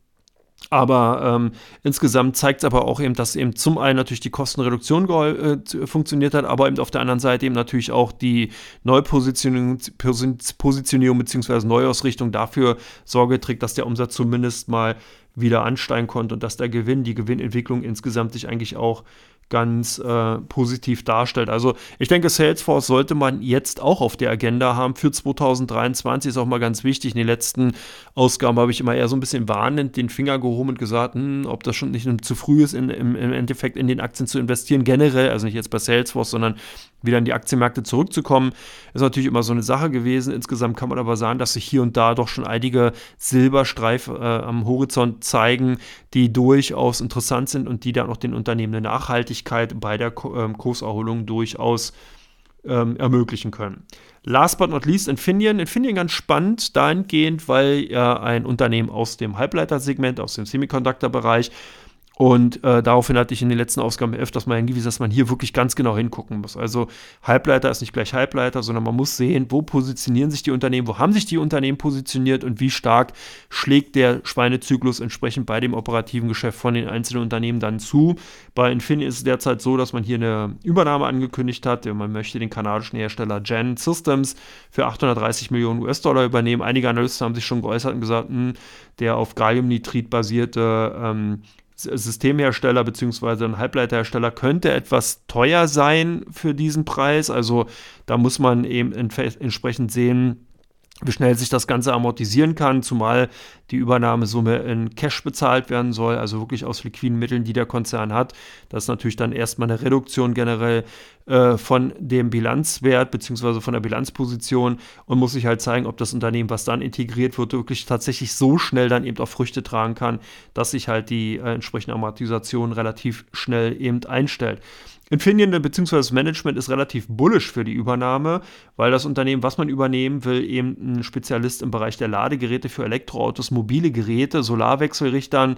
Aber ähm, insgesamt zeigt es aber auch eben, dass eben zum einen natürlich die Kostenreduktion äh, funktioniert hat, aber eben auf der anderen Seite eben natürlich auch die Neupositionierung Positionierung bzw. Neuausrichtung dafür Sorge trägt, dass der Umsatz zumindest mal wieder ansteigen konnte und dass der Gewinn, die Gewinnentwicklung insgesamt sich eigentlich auch ganz äh, positiv darstellt. Also ich denke, Salesforce sollte man jetzt auch auf der Agenda haben für 2023, ist auch mal ganz wichtig. In den letzten Ausgaben habe ich immer eher so ein bisschen warnend den Finger gehoben und gesagt, hm, ob das schon nicht zu früh ist, in, im, im Endeffekt in den Aktien zu investieren, generell, also nicht jetzt bei Salesforce, sondern wieder in die Aktienmärkte zurückzukommen, ist natürlich immer so eine Sache gewesen. Insgesamt kann man aber sagen, dass sich hier und da doch schon einige Silberstreife äh, am Horizont zeigen, die durchaus interessant sind und die dann auch den Unternehmen eine Nachhaltigkeit bei der ähm, Kurserholung durchaus ähm, ermöglichen können. Last but not least Infineon. Infineon ganz spannend dahingehend, weil ja ein Unternehmen aus dem Halbleitersegment, aus dem Semiconductor-Bereich und äh, daraufhin hatte ich in den letzten Ausgaben öfters mal hingewiesen, dass man hier wirklich ganz genau hingucken muss. Also Halbleiter ist nicht gleich Halbleiter, sondern man muss sehen, wo positionieren sich die Unternehmen, wo haben sich die Unternehmen positioniert und wie stark schlägt der Schweinezyklus entsprechend bei dem operativen Geschäft von den einzelnen Unternehmen dann zu. Bei Infinity ist es derzeit so, dass man hier eine Übernahme angekündigt hat. Man möchte den kanadischen Hersteller Gen Systems für 830 Millionen US-Dollar übernehmen. Einige Analysten haben sich schon geäußert und gesagt, mh, hm, der auf Galliumnitrid basierte ähm, Systemhersteller bzw. ein Halbleiterhersteller könnte etwas teuer sein für diesen Preis. Also da muss man eben entsprechend sehen, wie schnell sich das Ganze amortisieren kann, zumal die Übernahmesumme in Cash bezahlt werden soll, also wirklich aus liquiden Mitteln, die der Konzern hat. Das ist natürlich dann erstmal eine Reduktion generell äh, von dem Bilanzwert bzw. von der Bilanzposition und muss sich halt zeigen, ob das Unternehmen, was dann integriert wird, wirklich tatsächlich so schnell dann eben auch Früchte tragen kann, dass sich halt die äh, entsprechende Amortisation relativ schnell eben einstellt. Infineon bzw. das Management ist relativ bullish für die Übernahme, weil das Unternehmen, was man übernehmen will, eben ein Spezialist im Bereich der Ladegeräte für Elektroautos, mobile Geräte, Solarwechselrichtern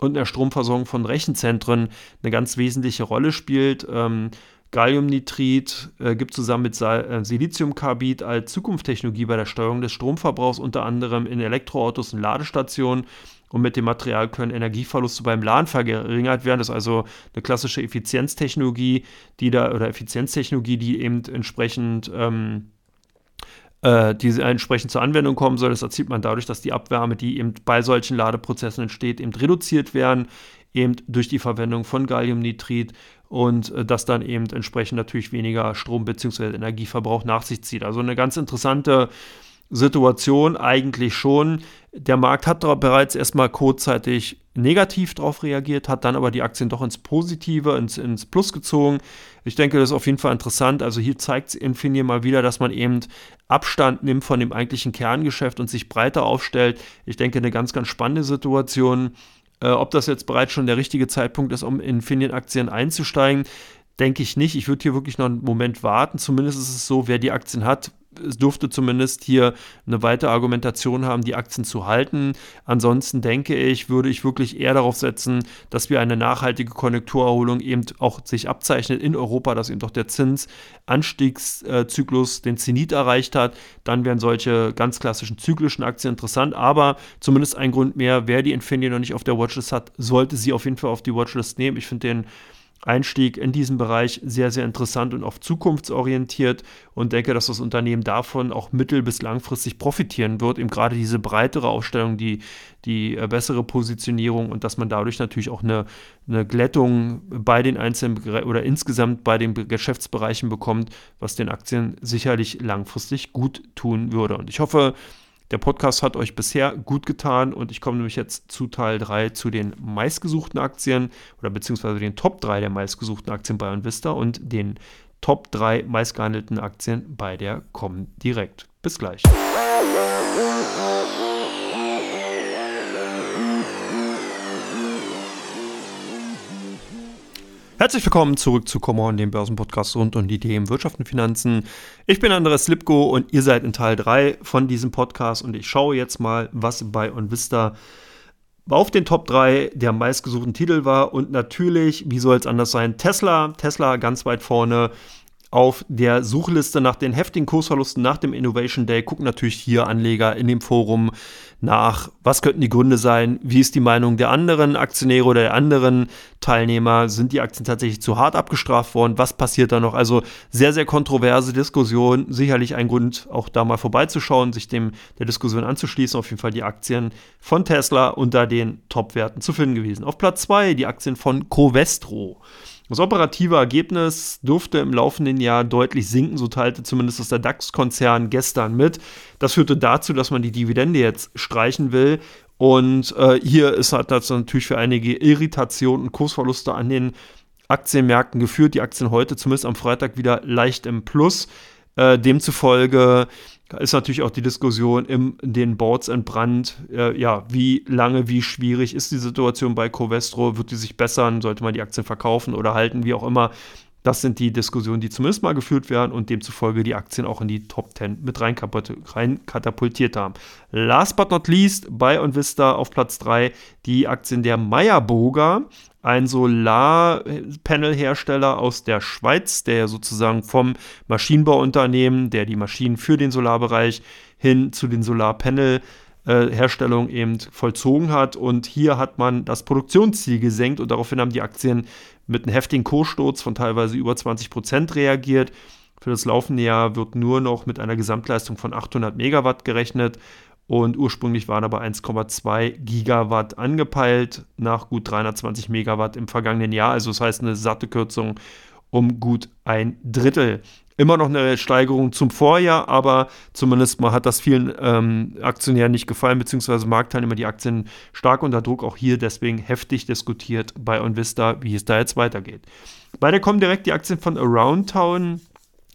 und der Stromversorgung von Rechenzentren eine ganz wesentliche Rolle spielt. Ähm, Galliumnitrid äh, gibt zusammen mit äh, Siliziumkarbid als Zukunftstechnologie bei der Steuerung des Stromverbrauchs unter anderem in Elektroautos und Ladestationen und mit dem Material können Energieverluste beim Laden verringert werden. Das ist also eine klassische Effizienztechnologie, die da oder Effizienztechnologie, die eben entsprechend ähm, äh, die entsprechend zur Anwendung kommen soll. Das erzielt man dadurch, dass die Abwärme, die eben bei solchen Ladeprozessen entsteht, eben reduziert werden, eben durch die Verwendung von Galliumnitrid und äh, das dann eben entsprechend natürlich weniger Strom bzw. Energieverbrauch nach sich zieht. Also eine ganz interessante Situation eigentlich schon. Der Markt hat bereits erstmal kurzzeitig negativ darauf reagiert, hat dann aber die Aktien doch ins Positive, ins, ins Plus gezogen. Ich denke, das ist auf jeden Fall interessant. Also hier zeigt Infineon mal wieder, dass man eben Abstand nimmt von dem eigentlichen Kerngeschäft und sich breiter aufstellt. Ich denke, eine ganz, ganz spannende Situation. Äh, ob das jetzt bereits schon der richtige Zeitpunkt ist, um in Infineon-Aktien einzusteigen, denke ich nicht. Ich würde hier wirklich noch einen Moment warten. Zumindest ist es so, wer die Aktien hat, es durfte zumindest hier eine weitere Argumentation haben, die Aktien zu halten. Ansonsten denke ich, würde ich wirklich eher darauf setzen, dass wir eine nachhaltige Konjunkturerholung eben auch sich abzeichnet in Europa, dass eben doch der Zinsanstiegszyklus den Zenit erreicht hat. Dann wären solche ganz klassischen zyklischen Aktien interessant, aber zumindest ein Grund mehr, wer die Infineon noch nicht auf der Watchlist hat, sollte sie auf jeden Fall auf die Watchlist nehmen. Ich finde den Einstieg in diesen Bereich sehr, sehr interessant und auch zukunftsorientiert und denke, dass das Unternehmen davon auch mittel- bis langfristig profitieren wird. Eben gerade diese breitere Aufstellung, die, die äh, bessere Positionierung und dass man dadurch natürlich auch eine, eine Glättung bei den einzelnen oder insgesamt bei den Geschäftsbereichen bekommt, was den Aktien sicherlich langfristig gut tun würde. Und ich hoffe, der Podcast hat euch bisher gut getan und ich komme nämlich jetzt zu Teil 3 zu den meistgesuchten Aktien oder beziehungsweise den Top 3 der meistgesuchten Aktien bei Vista und den Top 3 meistgehandelten Aktien bei der Comdirect. Bis gleich. Herzlich willkommen zurück zu Come On, dem Börsenpodcast rund um die Themen Wirtschaft und Finanzen. Ich bin Andreas Lipko und ihr seid in Teil 3 von diesem Podcast und ich schaue jetzt mal, was bei OnVista auf den Top 3 der meistgesuchten Titel war und natürlich, wie soll es anders sein, Tesla, Tesla ganz weit vorne auf der Suchliste nach den heftigen Kursverlusten nach dem Innovation Day gucken natürlich hier Anleger in dem Forum nach, was könnten die Gründe sein, wie ist die Meinung der anderen Aktionäre oder der anderen Teilnehmer, sind die Aktien tatsächlich zu hart abgestraft worden, was passiert da noch? Also sehr, sehr kontroverse Diskussion, sicherlich ein Grund, auch da mal vorbeizuschauen, sich dem der Diskussion anzuschließen, auf jeden Fall die Aktien von Tesla unter den Top-Werten zu finden gewesen. Auf Platz 2 die Aktien von Covestro. Das operative Ergebnis dürfte im laufenden Jahr deutlich sinken, so teilte zumindest der DAX-Konzern gestern mit. Das führte dazu, dass man die Dividende jetzt streichen will. Und äh, hier ist hat das natürlich für einige Irritationen und Kursverluste an den Aktienmärkten geführt. Die Aktien heute zumindest am Freitag wieder leicht im Plus. Äh, demzufolge ist natürlich auch die Diskussion in den Boards entbrannt. Äh, ja, wie lange, wie schwierig ist die Situation bei Covestro? Wird die sich bessern? Sollte man die Aktien verkaufen oder halten? Wie auch immer. Das sind die Diskussionen, die zumindest mal geführt werden und demzufolge die Aktien auch in die Top 10 mit rein, rein katapultiert haben. Last but not least bei OnVista auf Platz 3 die Aktien der Meyerburger ein Solarpanelhersteller aus der Schweiz, der sozusagen vom Maschinenbauunternehmen, der die Maschinen für den Solarbereich hin zu den Solarpanel-Herstellungen eben vollzogen hat. Und hier hat man das Produktionsziel gesenkt und daraufhin haben die Aktien mit einem heftigen Kurssturz von teilweise über 20 Prozent reagiert. Für das laufende Jahr wird nur noch mit einer Gesamtleistung von 800 Megawatt gerechnet und ursprünglich waren aber 1,2 Gigawatt angepeilt nach gut 320 Megawatt im vergangenen Jahr. Also das heißt eine satte Kürzung um gut ein Drittel. Immer noch eine Steigerung zum Vorjahr, aber zumindest mal hat das vielen ähm, Aktionären nicht gefallen, beziehungsweise Marktteilnehmer die Aktien stark unter Druck, auch hier deswegen heftig diskutiert bei Onvista, wie es da jetzt weitergeht. Bei der kommen direkt die Aktien von Around Town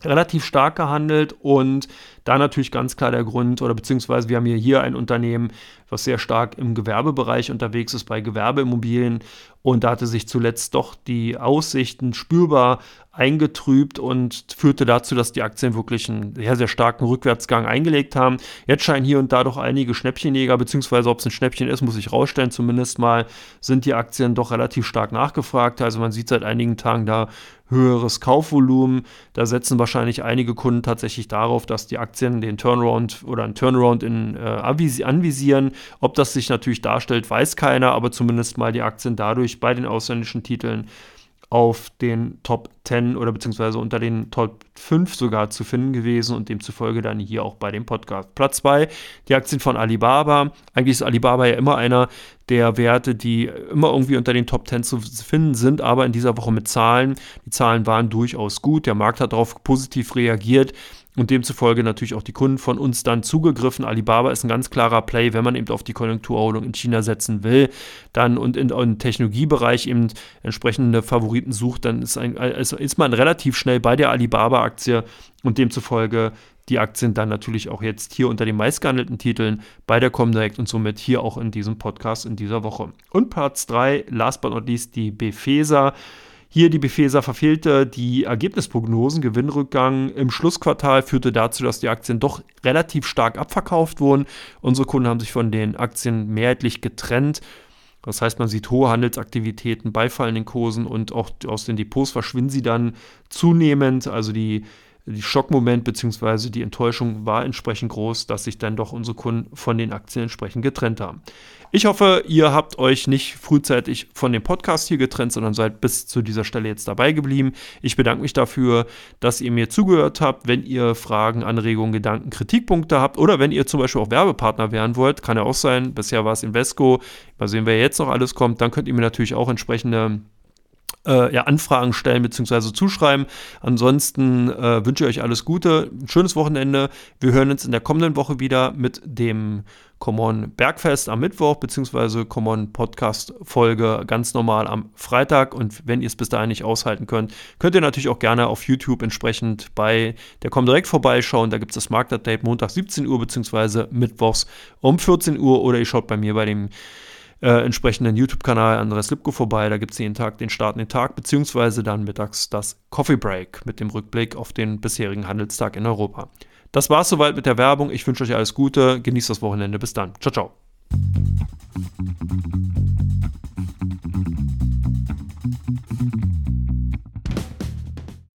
relativ stark gehandelt und da natürlich ganz klar der Grund, oder beziehungsweise wir haben hier, hier ein Unternehmen, was sehr stark im Gewerbebereich unterwegs ist, bei Gewerbeimmobilien. Und da hatte sich zuletzt doch die Aussichten spürbar eingetrübt und führte dazu, dass die Aktien wirklich einen sehr, sehr starken Rückwärtsgang eingelegt haben. Jetzt scheinen hier und da doch einige Schnäppchenjäger, beziehungsweise ob es ein Schnäppchen ist, muss ich rausstellen. Zumindest mal sind die Aktien doch relativ stark nachgefragt. Also man sieht seit einigen Tagen da höheres Kaufvolumen. Da setzen wahrscheinlich einige Kunden tatsächlich darauf, dass die Aktien den Turnaround oder einen Turnaround in, äh, anvisieren. Ob das sich natürlich darstellt, weiß keiner, aber zumindest mal die Aktien dadurch bei den ausländischen Titeln auf den Top 10 oder beziehungsweise unter den Top 5 sogar zu finden gewesen und demzufolge dann hier auch bei dem Podcast. Platz 2, die Aktien von Alibaba. Eigentlich ist Alibaba ja immer einer der Werte, die immer irgendwie unter den Top 10 zu finden sind, aber in dieser Woche mit Zahlen. Die Zahlen waren durchaus gut. Der Markt hat darauf positiv reagiert und demzufolge natürlich auch die Kunden von uns dann zugegriffen. Alibaba ist ein ganz klarer Play, wenn man eben auf die Konjunkturerholung in China setzen will, dann und in, im Technologiebereich eben entsprechende Favoriten sucht, dann ist, ein, also ist man relativ schnell bei der Alibaba-Aktie und demzufolge die Aktien dann natürlich auch jetzt hier unter den meistgehandelten Titeln bei der Comdirect und somit hier auch in diesem Podcast in dieser Woche. Und Platz 3, last but not least, die Befesa. Hier die Befesa verfehlte die Ergebnisprognosen. Gewinnrückgang im Schlussquartal führte dazu, dass die Aktien doch relativ stark abverkauft wurden. Unsere Kunden haben sich von den Aktien mehrheitlich getrennt. Das heißt, man sieht hohe Handelsaktivitäten bei fallenden Kursen und auch aus den Depots verschwinden sie dann zunehmend. Also die die Schockmoment bzw. die Enttäuschung war entsprechend groß, dass sich dann doch unsere Kunden von den Aktien entsprechend getrennt haben. Ich hoffe, ihr habt euch nicht frühzeitig von dem Podcast hier getrennt, sondern seid bis zu dieser Stelle jetzt dabei geblieben. Ich bedanke mich dafür, dass ihr mir zugehört habt. Wenn ihr Fragen, Anregungen, Gedanken, Kritikpunkte habt oder wenn ihr zum Beispiel auch Werbepartner werden wollt, kann ja auch sein. Bisher war es Invesco. Mal sehen, wer jetzt noch alles kommt. Dann könnt ihr mir natürlich auch entsprechende äh, ja, Anfragen stellen bzw. zuschreiben. Ansonsten äh, wünsche ich euch alles Gute, ein schönes Wochenende. Wir hören uns in der kommenden Woche wieder mit dem Common Bergfest am Mittwoch bzw. Common Podcast Folge ganz normal am Freitag. Und wenn ihr es bis dahin nicht aushalten könnt, könnt ihr natürlich auch gerne auf YouTube entsprechend bei der Comdirect vorbeischauen. Da gibt es das Marktupdate Montag 17 Uhr bzw. Mittwochs um 14 Uhr oder ihr schaut bei mir bei dem äh, entsprechenden YouTube-Kanal Andreas Lipko vorbei. Da gibt es jeden Tag den Start in den Tag, beziehungsweise dann mittags das Coffee Break mit dem Rückblick auf den bisherigen Handelstag in Europa. Das war's soweit mit der Werbung. Ich wünsche euch alles Gute. Genießt das Wochenende. Bis dann. Ciao, ciao.